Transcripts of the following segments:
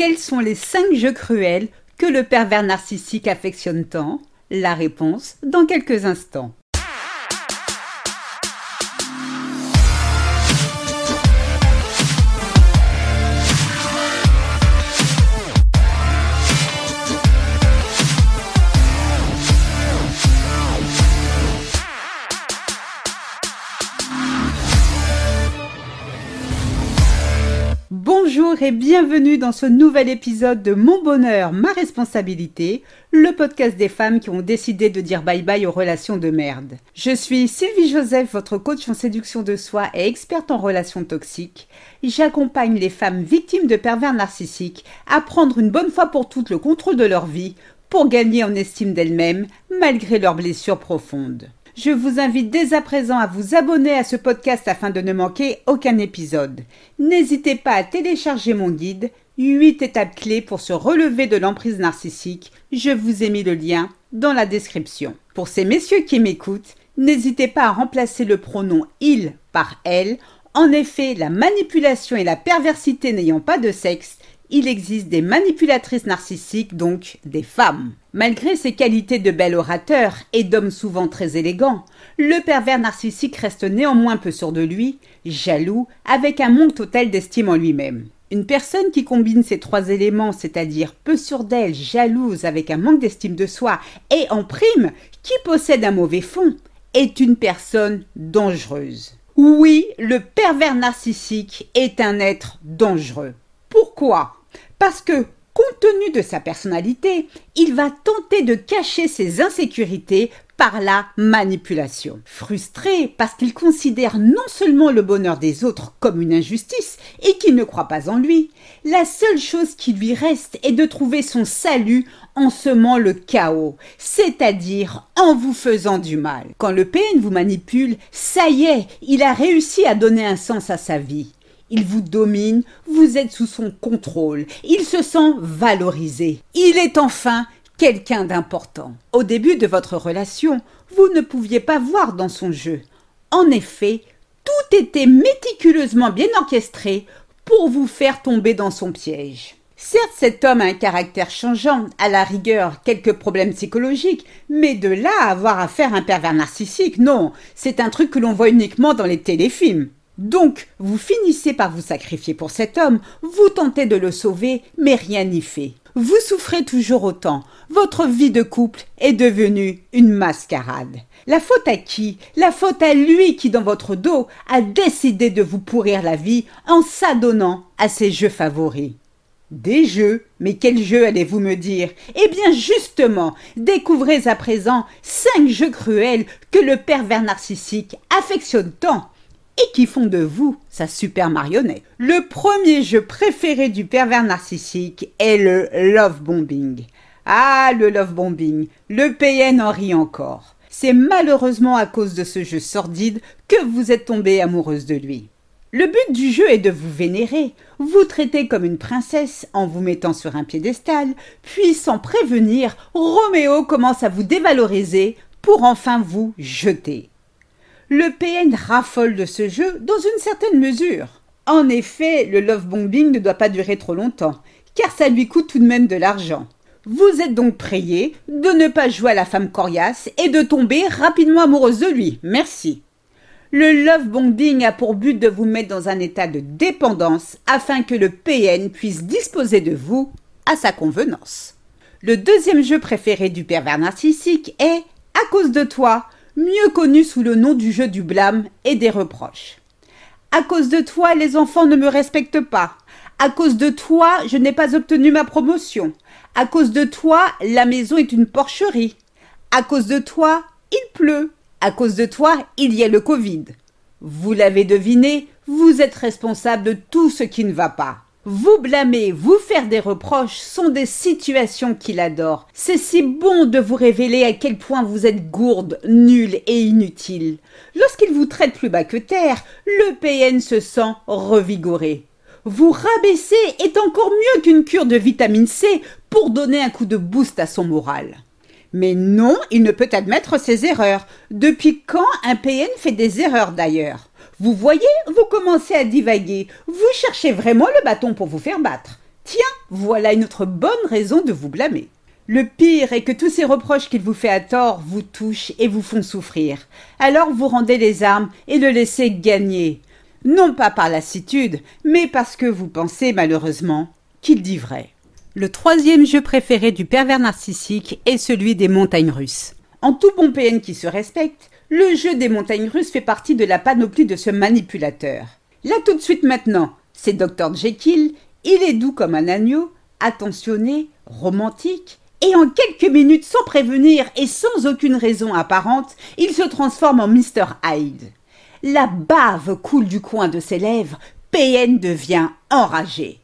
Quels sont les cinq jeux cruels que le pervers narcissique affectionne tant? La réponse dans quelques instants. Et bienvenue dans ce nouvel épisode de Mon bonheur, ma responsabilité, le podcast des femmes qui ont décidé de dire bye bye aux relations de merde. Je suis Sylvie Joseph, votre coach en séduction de soi et experte en relations toxiques. J'accompagne les femmes victimes de pervers narcissiques à prendre une bonne fois pour toutes le contrôle de leur vie pour gagner en estime d'elles-mêmes malgré leurs blessures profondes. Je vous invite dès à présent à vous abonner à ce podcast afin de ne manquer aucun épisode. N'hésitez pas à télécharger mon guide 8 étapes clés pour se relever de l'emprise narcissique. Je vous ai mis le lien dans la description. Pour ces messieurs qui m'écoutent, n'hésitez pas à remplacer le pronom il par elle. En effet, la manipulation et la perversité n'ayant pas de sexe, il existe des manipulatrices narcissiques, donc des femmes. Malgré ses qualités de bel orateur et d'homme souvent très élégant, le pervers narcissique reste néanmoins peu sûr de lui, jaloux, avec un manque total d'estime en lui-même. Une personne qui combine ces trois éléments, c'est-à-dire peu sûr d'elle, jalouse, avec un manque d'estime de soi, et en prime, qui possède un mauvais fond, est une personne dangereuse. Oui, le pervers narcissique est un être dangereux. Pourquoi? Parce que, compte tenu de sa personnalité, il va tenter de cacher ses insécurités par la manipulation. Frustré parce qu'il considère non seulement le bonheur des autres comme une injustice et qu'il ne croit pas en lui, la seule chose qui lui reste est de trouver son salut en semant le chaos, c'est-à-dire en vous faisant du mal. Quand le PN vous manipule, ça y est, il a réussi à donner un sens à sa vie. Il vous domine, vous êtes sous son contrôle, il se sent valorisé. Il est enfin quelqu'un d'important. Au début de votre relation, vous ne pouviez pas voir dans son jeu. En effet, tout était méticuleusement bien orchestré pour vous faire tomber dans son piège. Certes, cet homme a un caractère changeant, à la rigueur quelques problèmes psychologiques, mais de là à avoir affaire à un pervers narcissique, non, c'est un truc que l'on voit uniquement dans les téléfilms. Donc, vous finissez par vous sacrifier pour cet homme, vous tentez de le sauver, mais rien n'y fait. Vous souffrez toujours autant. Votre vie de couple est devenue une mascarade. La faute à qui? La faute à lui qui, dans votre dos, a décidé de vous pourrir la vie en s'adonnant à ses jeux favoris. Des jeux Mais quels jeux allez-vous me dire? Eh bien justement, découvrez à présent cinq jeux cruels que le pervers narcissique affectionne tant et qui font de vous sa super marionnette. Le premier jeu préféré du pervers narcissique est le love bombing. Ah, le love bombing, le PN en rit encore. C'est malheureusement à cause de ce jeu sordide que vous êtes tombée amoureuse de lui. Le but du jeu est de vous vénérer, vous traiter comme une princesse en vous mettant sur un piédestal, puis sans prévenir, Roméo commence à vous dévaloriser pour enfin vous jeter. Le PN raffole de ce jeu dans une certaine mesure. En effet, le love bombing ne doit pas durer trop longtemps, car ça lui coûte tout de même de l'argent. Vous êtes donc prié de ne pas jouer à la femme coriace et de tomber rapidement amoureuse de lui. Merci. Le love bombing a pour but de vous mettre dans un état de dépendance afin que le PN puisse disposer de vous à sa convenance. Le deuxième jeu préféré du pervers narcissique est À cause de toi, mieux connu sous le nom du jeu du blâme et des reproches. À cause de toi, les enfants ne me respectent pas. À cause de toi, je n'ai pas obtenu ma promotion. À cause de toi, la maison est une porcherie. À cause de toi, il pleut. À cause de toi, il y a le Covid. Vous l'avez deviné, vous êtes responsable de tout ce qui ne va pas. Vous blâmer, vous faire des reproches sont des situations qu'il adore. C'est si bon de vous révéler à quel point vous êtes gourde, nulle et inutile. Lorsqu'il vous traite plus bas que terre, le PN se sent revigoré. Vous rabaisser est encore mieux qu'une cure de vitamine C pour donner un coup de boost à son moral. Mais non, il ne peut admettre ses erreurs. Depuis quand un PN fait des erreurs d'ailleurs? Vous voyez, vous commencez à divaguer. Vous cherchez vraiment le bâton pour vous faire battre. Tiens, voilà une autre bonne raison de vous blâmer. Le pire est que tous ces reproches qu'il vous fait à tort vous touchent et vous font souffrir. Alors vous rendez les armes et le laissez gagner. Non pas par lassitude, mais parce que vous pensez malheureusement qu'il dit vrai. Le troisième jeu préféré du pervers narcissique est celui des montagnes russes. En tout bon PN qui se respecte, le jeu des montagnes russes fait partie de la panoplie de ce manipulateur. Là tout de suite maintenant, c'est Dr Jekyll, il est doux comme un agneau, attentionné, romantique, et en quelques minutes, sans prévenir et sans aucune raison apparente, il se transforme en Mr Hyde. La bave coule du coin de ses lèvres, PN devient enragé.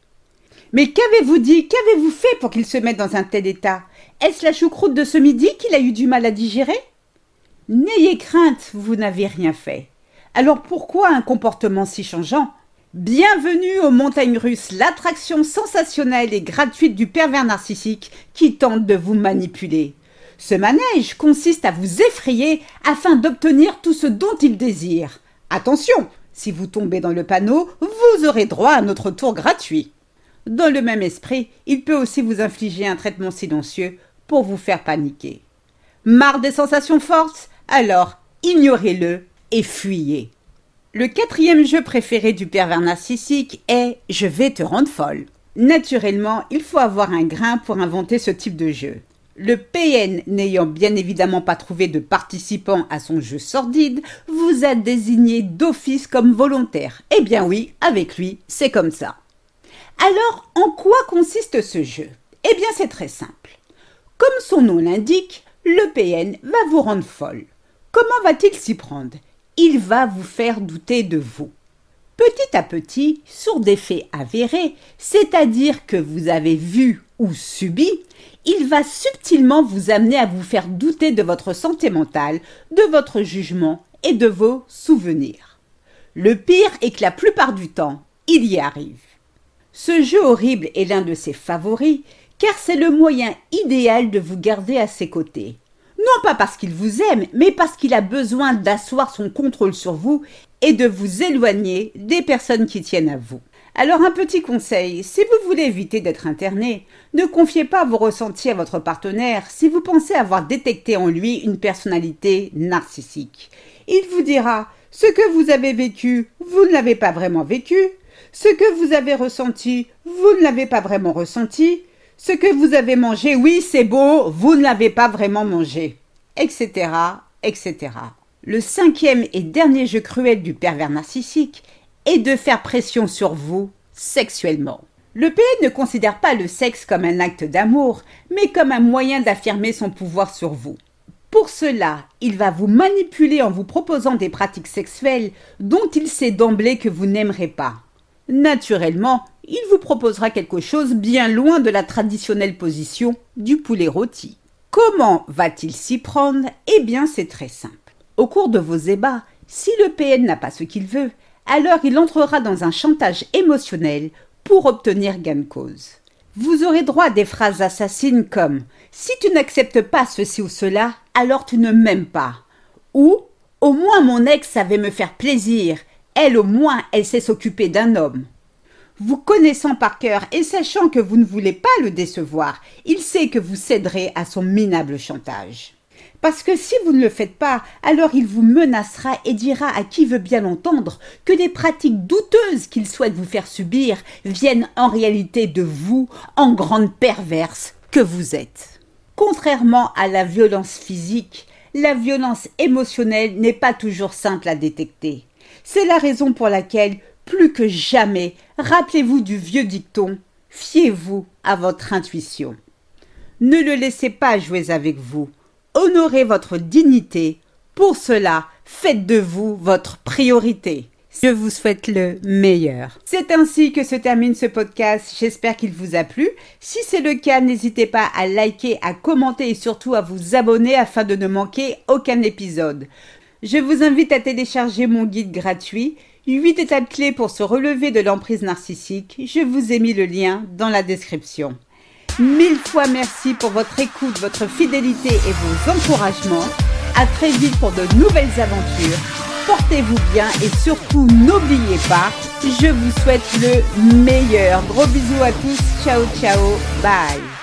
Mais qu'avez-vous dit Qu'avez-vous fait pour qu'il se mette dans un tel état? Est-ce la choucroute de ce midi qu'il a eu du mal à digérer? N'ayez crainte, vous n'avez rien fait. Alors pourquoi un comportement si changeant? Bienvenue aux montagnes russes, l'attraction sensationnelle et gratuite du pervers narcissique qui tente de vous manipuler. Ce manège consiste à vous effrayer afin d'obtenir tout ce dont il désire. Attention, si vous tombez dans le panneau, vous aurez droit à notre tour gratuit. Dans le même esprit, il peut aussi vous infliger un traitement silencieux pour vous faire paniquer. Marre des sensations fortes Alors, ignorez-le et fuyez. Le quatrième jeu préféré du pervers narcissique est Je vais te rendre folle. Naturellement, il faut avoir un grain pour inventer ce type de jeu. Le PN n'ayant bien évidemment pas trouvé de participants à son jeu sordide, vous a désigné d'office comme volontaire. Eh bien oui, avec lui, c'est comme ça. Alors, en quoi consiste ce jeu? Eh bien, c'est très simple. Comme son nom l'indique, le PN va vous rendre folle. Comment va-t-il s'y prendre? Il va vous faire douter de vous. Petit à petit, sur des faits avérés, c'est-à-dire que vous avez vu ou subi, il va subtilement vous amener à vous faire douter de votre santé mentale, de votre jugement et de vos souvenirs. Le pire est que la plupart du temps, il y arrive. Ce jeu horrible est l'un de ses favoris, car c'est le moyen idéal de vous garder à ses côtés. Non pas parce qu'il vous aime, mais parce qu'il a besoin d'asseoir son contrôle sur vous et de vous éloigner des personnes qui tiennent à vous. Alors un petit conseil, si vous voulez éviter d'être interné, ne confiez pas vos ressentis à votre partenaire si vous pensez avoir détecté en lui une personnalité narcissique. Il vous dira ce que vous avez vécu, vous ne l'avez pas vraiment vécu, ce que vous avez ressenti, vous ne l'avez pas vraiment ressenti. Ce que vous avez mangé, oui, c'est beau, vous ne l'avez pas vraiment mangé. Etc. etc. Le cinquième et dernier jeu cruel du pervers narcissique est de faire pression sur vous sexuellement. Le PN ne considère pas le sexe comme un acte d'amour, mais comme un moyen d'affirmer son pouvoir sur vous. Pour cela, il va vous manipuler en vous proposant des pratiques sexuelles dont il sait d'emblée que vous n'aimerez pas. Naturellement, il vous proposera quelque chose bien loin de la traditionnelle position du poulet rôti. Comment va-t-il s'y prendre? Eh bien, c'est très simple. Au cours de vos ébats, si le PN n'a pas ce qu'il veut, alors il entrera dans un chantage émotionnel pour obtenir gain de cause. Vous aurez droit à des phrases assassines comme Si tu n'acceptes pas ceci ou cela, alors tu ne m'aimes pas. Ou Au moins mon ex savait me faire plaisir, elle au moins, elle sait s'occuper d'un homme. Vous connaissant par cœur et sachant que vous ne voulez pas le décevoir, il sait que vous céderez à son minable chantage. Parce que si vous ne le faites pas, alors il vous menacera et dira à qui veut bien l'entendre que les pratiques douteuses qu'il souhaite vous faire subir viennent en réalité de vous, en grande perverse que vous êtes. Contrairement à la violence physique, la violence émotionnelle n'est pas toujours simple à détecter. C'est la raison pour laquelle, plus que jamais, rappelez-vous du vieux dicton Fiez-vous à votre intuition. Ne le laissez pas jouer avec vous. Honorez votre dignité. Pour cela, faites de vous votre priorité. Je vous souhaite le meilleur. C'est ainsi que se termine ce podcast. J'espère qu'il vous a plu. Si c'est le cas, n'hésitez pas à liker, à commenter et surtout à vous abonner afin de ne manquer aucun épisode. Je vous invite à télécharger mon guide gratuit 8 étapes clés pour se relever de l'emprise narcissique. Je vous ai mis le lien dans la description. Mille fois merci pour votre écoute, votre fidélité et vos encouragements. À très vite pour de nouvelles aventures. portez-vous bien et surtout n'oubliez pas, je vous souhaite le meilleur. Gros bisous à tous, ciao ciao, bye